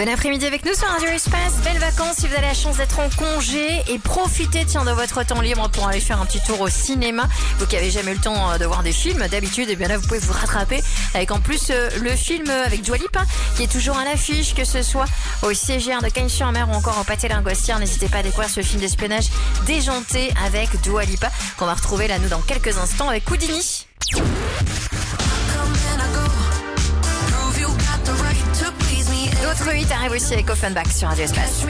Bon après-midi avec nous sur Radio Espace. Belles vacances si vous avez la chance d'être en congé et profitez tiens, de votre temps libre pour aller faire un petit tour au cinéma. Vous qui avez jamais eu le temps euh, de voir des films d'habitude, et eh bien là vous pouvez vous rattraper avec en plus euh, le film avec Dua Lipa qui est toujours à l'affiche, que ce soit au CGR de Cagnes-sur-Mer ou encore au Pâté Lingostière. N'hésitez pas à découvrir ce film d'espionnage déjanté avec Dua Lipa qu'on va retrouver là nous dans quelques instants avec Houdini. 8 arrivent aussi avec Offenbach sur Radio Espace.